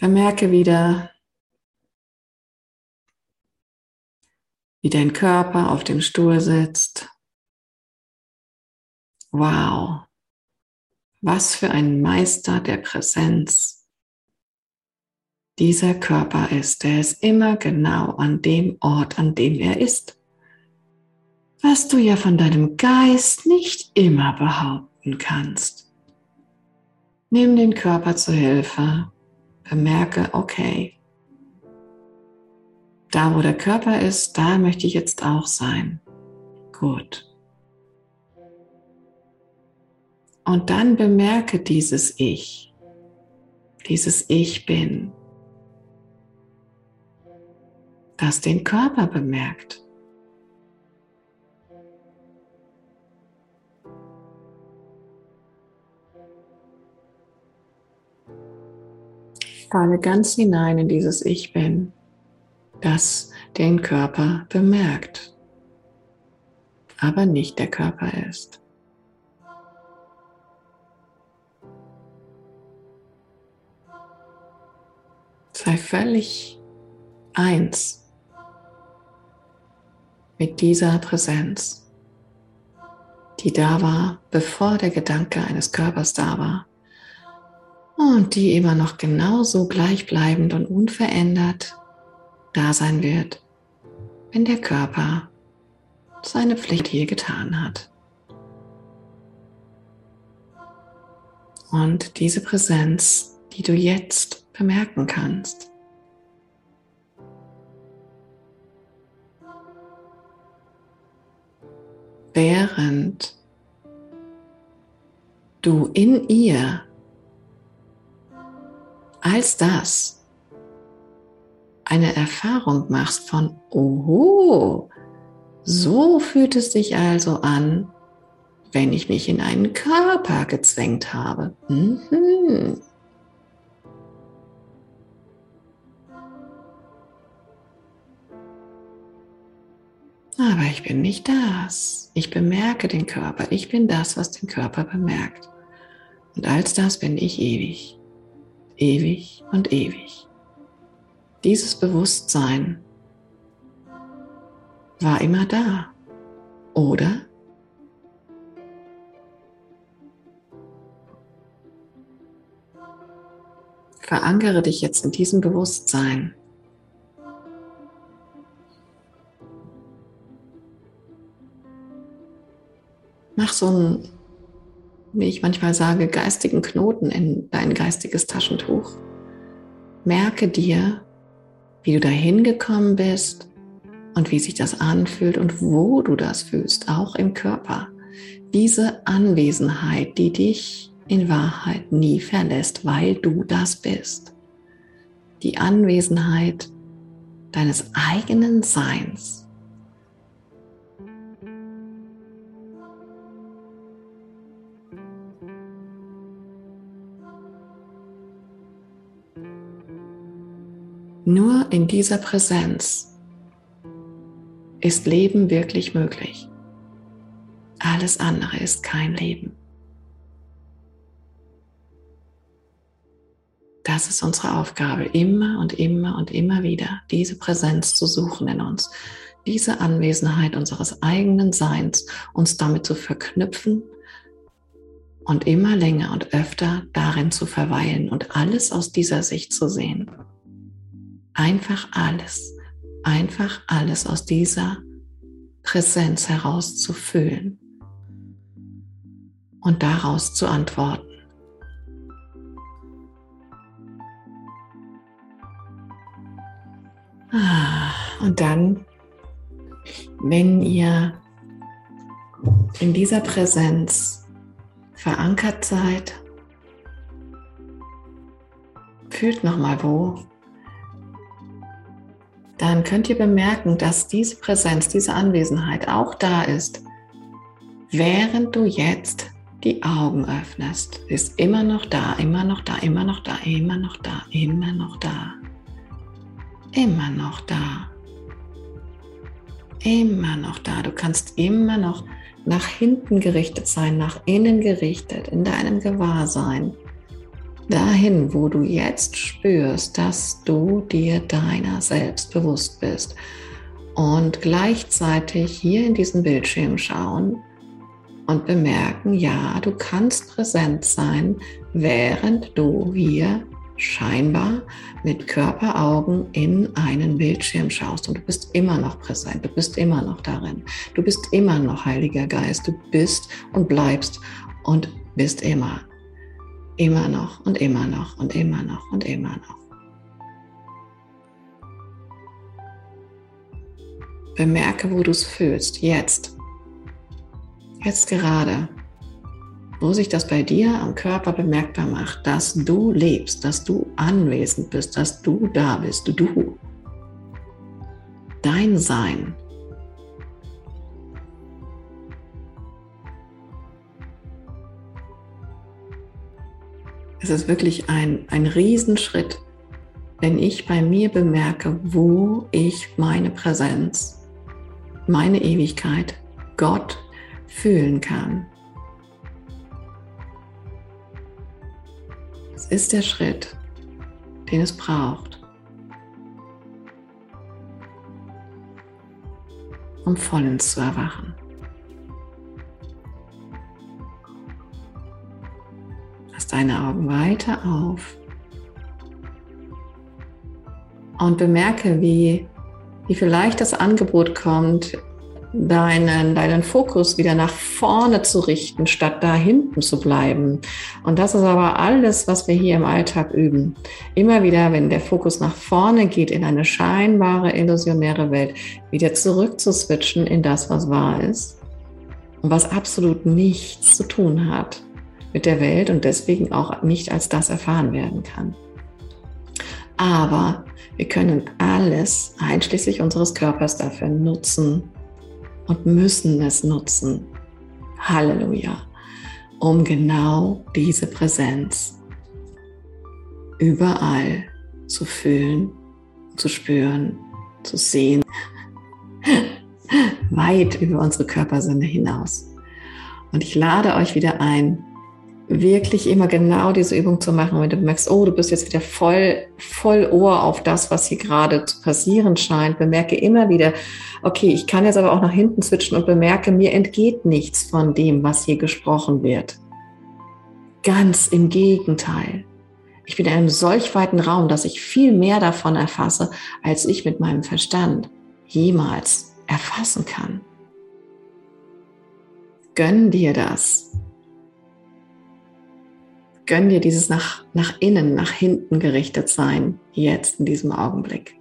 Bemerke wieder, wie dein Körper auf dem Stuhl sitzt. Wow, was für ein Meister der Präsenz dieser Körper ist. Der ist immer genau an dem Ort, an dem er ist. Was du ja von deinem Geist nicht immer behaupten kannst. Nimm den Körper zur Hilfe. Bemerke, okay, da wo der Körper ist, da möchte ich jetzt auch sein. Gut. Und dann bemerke dieses Ich, dieses Ich bin, das den Körper bemerkt. Falle ganz hinein in dieses Ich bin, das den Körper bemerkt, aber nicht der Körper ist. Sei völlig eins mit dieser Präsenz, die da war, bevor der Gedanke eines Körpers da war und die immer noch genauso gleichbleibend und unverändert da sein wird, wenn der Körper seine Pflicht hier getan hat. Und diese Präsenz, die du jetzt bemerken kannst, während du in ihr als das eine Erfahrung machst von, oho, so fühlt es sich also an, wenn ich mich in einen Körper gezwängt habe. Mhm. Aber ich bin nicht das. Ich bemerke den Körper. Ich bin das, was den Körper bemerkt. Und als das bin ich ewig. Ewig und ewig. Dieses Bewusstsein war immer da. Oder? Verankere dich jetzt in diesem Bewusstsein. Mach so einen, wie ich manchmal sage, geistigen Knoten in dein geistiges Taschentuch. Merke dir, wie du dahin gekommen bist und wie sich das anfühlt und wo du das fühlst, auch im Körper. Diese Anwesenheit, die dich in Wahrheit nie verlässt, weil du das bist. Die Anwesenheit deines eigenen Seins in dieser Präsenz ist Leben wirklich möglich. Alles andere ist kein Leben. Das ist unsere Aufgabe, immer und immer und immer wieder diese Präsenz zu suchen in uns, diese Anwesenheit unseres eigenen Seins, uns damit zu verknüpfen und immer länger und öfter darin zu verweilen und alles aus dieser Sicht zu sehen. Einfach alles, einfach alles aus dieser Präsenz heraus zu fühlen und daraus zu antworten. Ah, und dann, wenn ihr in dieser Präsenz verankert seid, fühlt nochmal, wo dann könnt ihr bemerken, dass diese Präsenz, diese Anwesenheit auch da ist, während du jetzt die Augen öffnest. Ist immer noch da, immer noch da, immer noch da, immer noch da, immer noch da. Immer noch da. Immer noch da. Du kannst immer noch nach hinten gerichtet sein, nach innen gerichtet, in deinem Gewahrsein. Dahin, wo du jetzt spürst, dass du dir deiner selbst bewusst bist und gleichzeitig hier in diesen Bildschirm schauen und bemerken, ja, du kannst präsent sein, während du hier scheinbar mit Körperaugen in einen Bildschirm schaust und du bist immer noch präsent, du bist immer noch darin, du bist immer noch Heiliger Geist, du bist und bleibst und bist immer, immer noch und immer noch und immer noch und immer noch. Bemerke, wo du es fühlst, jetzt, jetzt gerade wo sich das bei dir am Körper bemerkbar macht, dass du lebst, dass du anwesend bist, dass du da bist, du. Dein Sein. Es ist wirklich ein, ein Riesenschritt, wenn ich bei mir bemerke, wo ich meine Präsenz, meine Ewigkeit, Gott fühlen kann. ist der Schritt, den es braucht, um vollends zu erwachen. Deine Augen weiter auf und bemerke, wie, wie vielleicht das Angebot kommt, deinen, deinen Fokus wieder nach vorne zu richten, statt da hinten zu bleiben. Und das ist aber alles, was wir hier im Alltag üben. Immer wieder, wenn der Fokus nach vorne geht in eine scheinbare, illusionäre Welt, wieder zurück zu switchen in das, was wahr ist und was absolut nichts zu tun hat mit der Welt und deswegen auch nicht als das erfahren werden kann. Aber wir können alles, einschließlich unseres Körpers, dafür nutzen, und müssen es nutzen. Halleluja. Um genau diese Präsenz überall zu fühlen, zu spüren, zu sehen. Weit über unsere Körpersinne hinaus. Und ich lade euch wieder ein, wirklich immer genau diese Übung zu machen, wenn du merkst, oh, du bist jetzt wieder voll, voll Ohr auf das, was hier gerade zu passieren scheint. Bemerke immer wieder, okay, ich kann jetzt aber auch nach hinten switchen und bemerke, mir entgeht nichts von dem, was hier gesprochen wird. Ganz im Gegenteil. Ich bin in einem solch weiten Raum, dass ich viel mehr davon erfasse, als ich mit meinem Verstand jemals erfassen kann. Gönn dir das Gönn dir dieses nach, nach innen, nach hinten gerichtet sein, jetzt in diesem Augenblick.